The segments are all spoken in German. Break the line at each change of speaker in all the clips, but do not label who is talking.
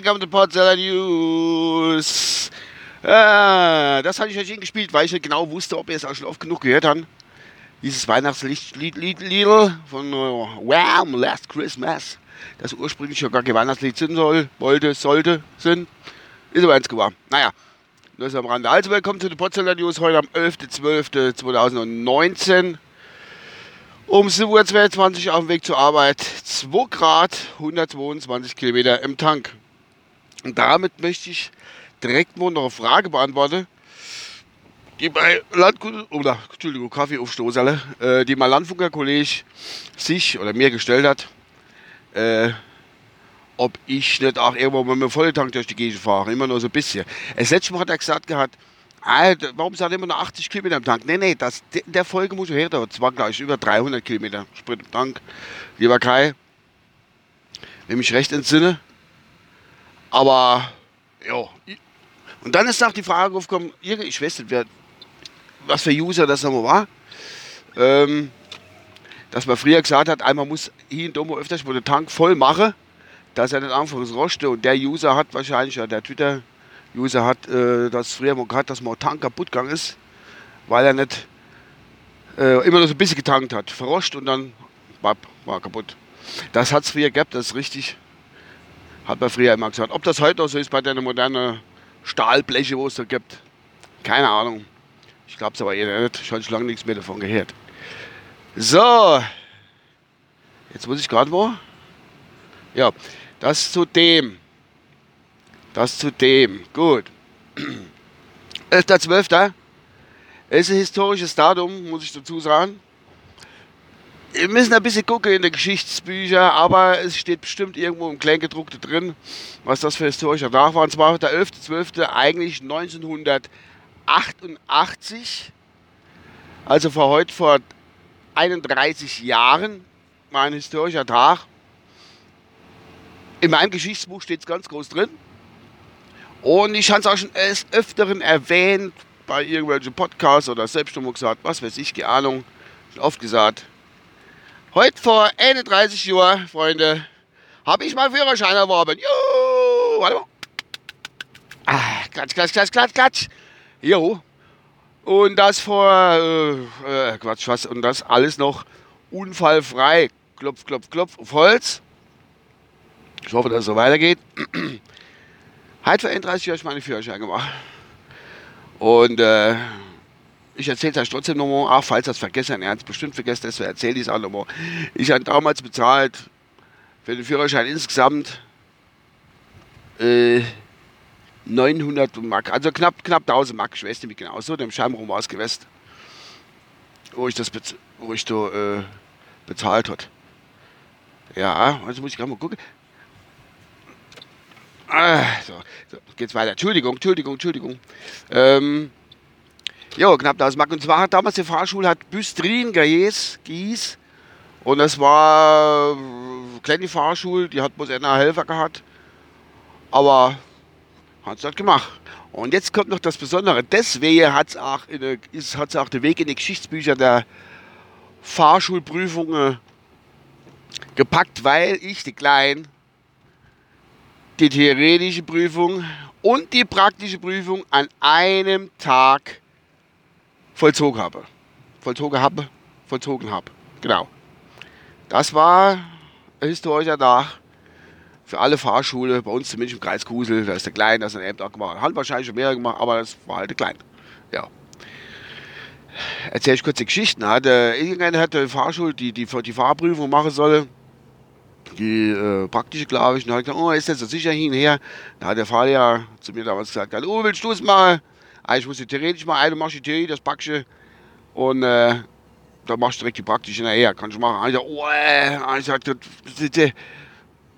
Welcome to Podzella News. Ah, das hatte ich euch gespielt, weil ich nicht genau wusste, ob ihr es auch schon oft genug gehört habt. Dieses Weihnachtslied Lied, von uh, Wham! Last Christmas, das ursprünglich ja gar kein Weihnachtslied sein soll, wollte, sollte, sind, ist aber eins geworden. Naja, nur ist am Rande. Also, willkommen zu den Podzella News heute am 11.12.2019. Um 7.22 Uhr auf dem Weg zur Arbeit. 2 Grad, 122 Kilometer im Tank. Und damit möchte ich direkt mal noch eine Frage beantworten, die bei Landgut oder Entschuldigung, Kaffeeaufstoßerle, äh, die mein Landfunkerkollege sich oder mir gestellt hat, äh, ob ich nicht auch irgendwo mit einem vollen Tank durch die Gegend fahre, immer nur so ein bisschen. Das letzte Mal hat er gesagt gehabt, Alter, warum sagt er immer noch 80 Kilometer am Tank? Nee, nee, das, in der Folge muss ich her, das war gleich über 300 Kilometer Sprit im Tank. Lieber Kai, wenn ich recht entsinne. Aber, ja. Und dann ist auch die Frage aufgekommen, ich weiß nicht, wer, was für User das nochmal war. Ähm, dass man früher gesagt hat, einmal muss hier in Domo öfters mal den Tank voll machen, dass er nicht anfangs roste. Und der User hat wahrscheinlich, ja, der Twitter, User hat äh, das früher mal gehabt, dass mal Tank kaputt gegangen ist, weil er nicht äh, immer nur so ein bisschen getankt hat. Verroscht und dann war, war kaputt. Das hat es früher gehabt, das ist richtig. Hat man früher immer gesagt. Ob das heute noch so ist bei den modernen Stahlbleche, wo es da gibt, keine Ahnung. Ich glaube es aber eher nicht. Ich habe schon lange nichts mehr davon gehört. So, jetzt muss ich gerade wo. Ja, das zu dem. Das zu dem. Gut. 11.12. ist ein historisches Datum, muss ich dazu sagen. Wir müssen ein bisschen gucken in den Geschichtsbüchern, aber es steht bestimmt irgendwo im Kleingedruckte drin, was das für historischer Tag war. Und zwar der 11.12. eigentlich 1988. Also vor heute vor 31 Jahren war ein historischer Tag. In meinem Geschichtsbuch steht es ganz groß drin. Und ich habe es auch schon Öfteren erwähnt, bei irgendwelchen Podcasts oder selbst schon mal gesagt, was weiß ich, keine Ahnung, schon oft gesagt. Heute vor 31 Jahren, Freunde, habe ich meinen Führerschein erworben. Jo, warte mal. Ah, klatsch, klatsch, klatsch, klatsch, klatsch. Jo. Und das vor, äh, äh, Quatsch, was, und das alles noch unfallfrei. Klopf, klopf, klopf auf Holz. Ich hoffe, dass es so weitergeht. Halt vor 31 Jahren meine Führerschein gemacht. Und äh, ich erzähle es euch trotzdem nochmal, auch falls das vergessen, er hat es bestimmt vergessen, deswegen erzähle ich es auch nochmal. Ich habe damals bezahlt für den Führerschein insgesamt äh, 900 Mark, also knapp, knapp 1000 Mark, ich weiß nicht wie genau, so dem Scheinraum war es gewesen, wo ich das, wo ich da äh, bezahlt hat. Ja, also muss ich gerade mal gucken. Ah, so, so, geht's weiter. Entschuldigung, Entschuldigung, Entschuldigung. Ähm, ja, knapp das Mark. Und zwar hat damals die Fahrschule hat Büstrin Gaies, Gies. Und das war eine kleine Fahrschule, die hat bloß einer Helfer gehabt. Aber hat es halt gemacht. Und jetzt kommt noch das Besondere. Deswegen hat es auch, auch den Weg in die Geschichtsbücher der Fahrschulprüfungen gepackt, weil ich, die Kleinen, die theoretische Prüfung und die praktische Prüfung an einem Tag vollzogen habe. Vollzogen habe, vollzogen habe. Genau. Das war historischer Tag für alle Fahrschule, bei uns zumindest im Kreis Kusel. Da ist der Klein, das ist ein Tag gemacht. Hat wahrscheinlich schon mehrere gemacht, aber das war halt der Klein. Ja. Erzähle ich kurz die Geschichten. Hatte, irgendeiner hat die Fahrschule, die, die die Fahrprüfung machen soll, die äh, praktische, glaube ich. Und hat gesagt, oh, ist das so sicher hin und her? Da hat der Fahrlehrer zu mir damals gesagt, oh, willst du es mal? Ah, ich muss die theoretisch mal, eine machst die Theorie, das Praktische. Und äh, dann machst du direkt die praktische nachher. Kannst du machen. Also, oh, sagte,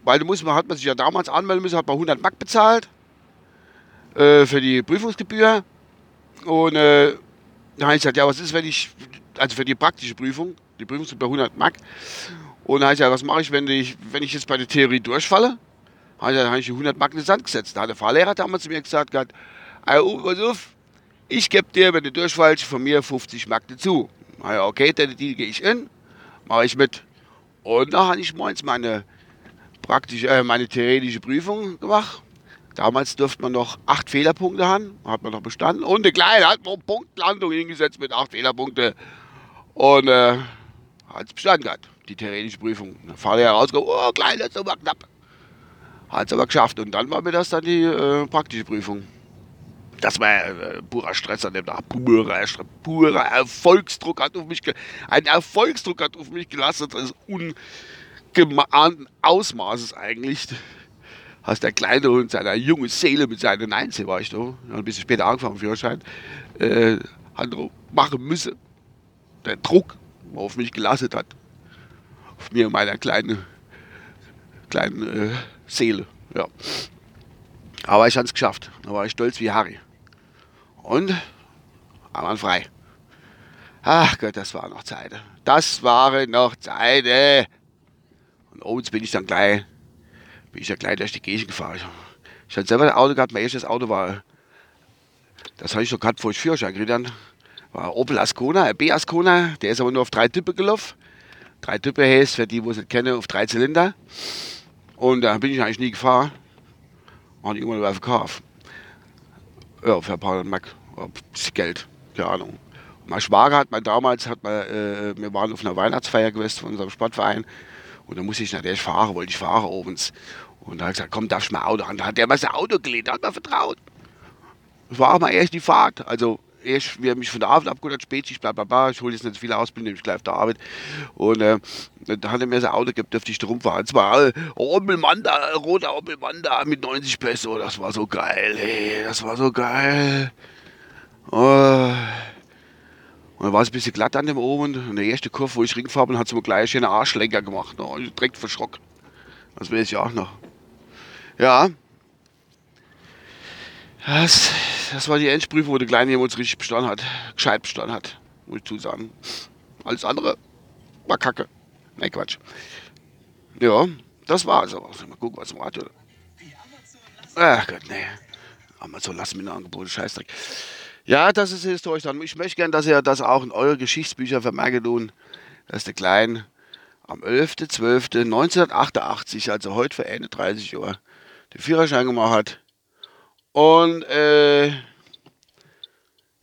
weil du musst, hat man sich ja damals anmelden müssen, hat man 100 Mark bezahlt äh, für die Prüfungsgebühr. Und äh, dann habe ich gesagt, ja, was ist, wenn ich, also für die praktische Prüfung, die Prüfung sind bei 100 Mark. Und dann habe ich gesagt, was mache ich, wenn ich, wenn ich jetzt bei der Theorie durchfalle? Dann habe ich die 100 Mark in den Sand gesetzt. Da hat der Fahrlehrer damals zu mir gesagt, gehabt, oh, pass auf, ich gebe dir, wenn du durchfallst, von mir 50 Mark dazu. Na ja, okay, dann die gehe ich in, mache ich mit. Und da habe ich morgens meine praktische, äh, meine theoretische Prüfung gemacht. Damals durfte man noch acht Fehlerpunkte haben, hat man noch bestanden. Und eine kleine hat man Punktlandung hingesetzt mit acht Fehlerpunkten. Und äh, hat es bestanden gehabt, die theoretische Prüfung. Dann fahre ich rausgekommen, oh, klein, das ist aber knapp. Hat es aber geschafft. Und dann war mir das dann die äh, praktische Prüfung. Das war äh, purer Stress an dem Tag. Purer, purer Erfolgsdruck hat auf mich, ein Erfolgsdruck hat auf mich gelastet. Das ist ungeahnten Ausmaßes eigentlich. Hast der kleine und seine junge Seele mit seinen 19 war ich da, ein bisschen später angefangen, Führerschein, äh, hat machen müssen. Der Druck, der auf mich gelastet hat. Auf mir und meiner kleinen, kleinen äh, Seele. Ja. Aber ich habe es geschafft. Da war ich stolz wie Harry. Und waren frei. Ach Gott, das war noch Zeit. Das waren noch Zeiten. Und abends bin ich dann gleich, bin ich ja gleich durch die Gegend gefahren. Ich hatte selber ein Auto gehabt, mein erstes Auto war, das habe ich noch gehabt, bevor ich Führerschein gekriegt habe, war Opel Ascona, ein B Ascona, der ist aber nur auf drei Typen gelaufen. Drei Typen heißt, für die, die es nicht kennen, auf drei Zylinder. Und da bin ich eigentlich nie gefahren. Und irgendwann war verkauft. Ja, für ein paar bisschen Geld, keine Ahnung. mein Schwager hat man damals, hat man, äh, wir waren auf einer Weihnachtsfeier gewesen von unserem Sportverein. Und da musste ich natürlich fahren, wollte ich fahren abends. Und da hat gesagt, komm, darfst du mal Auto an? Da hat der mal sein Auto gelehnt, da hat mir vertraut. Das war auch mal erst die Fahrt. Also wir haben mich von der Arbeit abgeholt, Spätschicht, bla bla bla, ich hole jetzt nicht so viele Ausbildung, ich gleich auf der Arbeit. Und äh, da hat er mir sein Auto gegeben, dürfte ich da rumfahren. Es war äh, Manda, roter Opel Manda mit 90 Peso, das war so geil, ey, das war so geil. Oh. Und dann war es ein bisschen glatt an dem oben und der erste Kurve, wo ich ringgefahren bin, hat es mir gleich einen Arschlenker gemacht. Da ich direkt verschrocken. Das weiß ich auch noch. Ja. Das das war die Endprüfung, wo der Kleine jemand richtig bestanden hat. Gescheit bestanden hat, muss ich zu sagen. Alles andere war kacke. Nein, Quatsch. Ja, das war also. Mal gucken, was im Radio. Ach Gott, nee. Amazon, lass mir ein Angebot, Scheißdreck. Ja, das ist historisch dann. Ich möchte gerne, dass ihr das auch in eure Geschichtsbücher vermerken tun, dass der Kleine am 11.12.1988, also heute für 31 Jahre, den Führerschein gemacht hat und äh,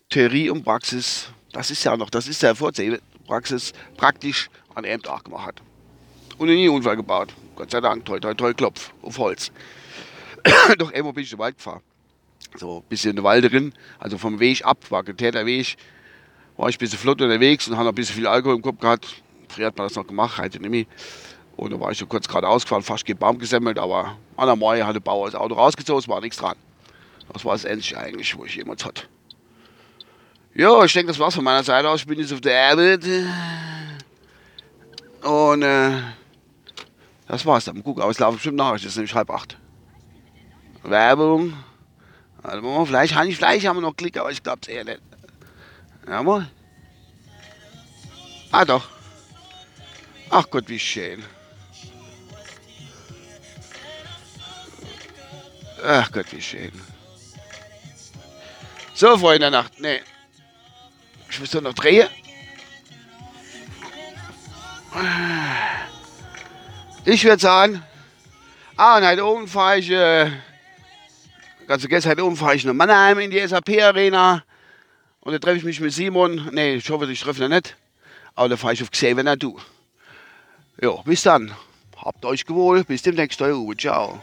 Theorie und Praxis, das ist ja noch, das ist ja Vorzeichen, Praxis praktisch an einem Tag gemacht hat. Und nie Unfall gebaut. Gott sei Dank, toi, toi, toi, Klopf, auf Holz. Doch immer bin ich in den Wald gefahren. So ein bisschen in den Wald drin, also vom Weg ab, war getäter Weg. War ich ein bisschen flott unterwegs und habe noch ein bisschen viel Alkohol im Kopf gehabt. Früher hat man das noch gemacht, heute nicht mehr. Und da war ich so kurz gerade ausgefahren, fast gegen Baum gesammelt, aber an der Mai hat der Bauer das Auto rausgezogen, es war nichts dran. Das war das Einzige eigentlich, wo ich jemals hatte. Ja, ich denke, das war's von meiner Seite aus. Ich bin jetzt auf der Arbeit. Und äh, das war's dann. Guck, aber es laufen bestimmt nach. Es ist nämlich halb acht. Werbung. Also, vielleicht vielleicht haben wir noch Klick, aber ich glaube es eher nicht. Jawohl. Ah, doch. Ach Gott, wie schön. Ach Gott, wie schön. So, Freunde der Nacht. Nee. Ich muss doch noch drehen. Ich würde sagen, ah, und heute oben fahre ich, äh, ganz vergessen, heute oben fahre ich nach Mannheim in die SAP-Arena. Und da treffe ich mich mit Simon. Nee, ich hoffe, ich treffe ihn nicht. Aber da fahre ich auf Xavier du. Ja, bis dann. Habt euch gewohl. Bis demnächst, euer Uwe. Ciao.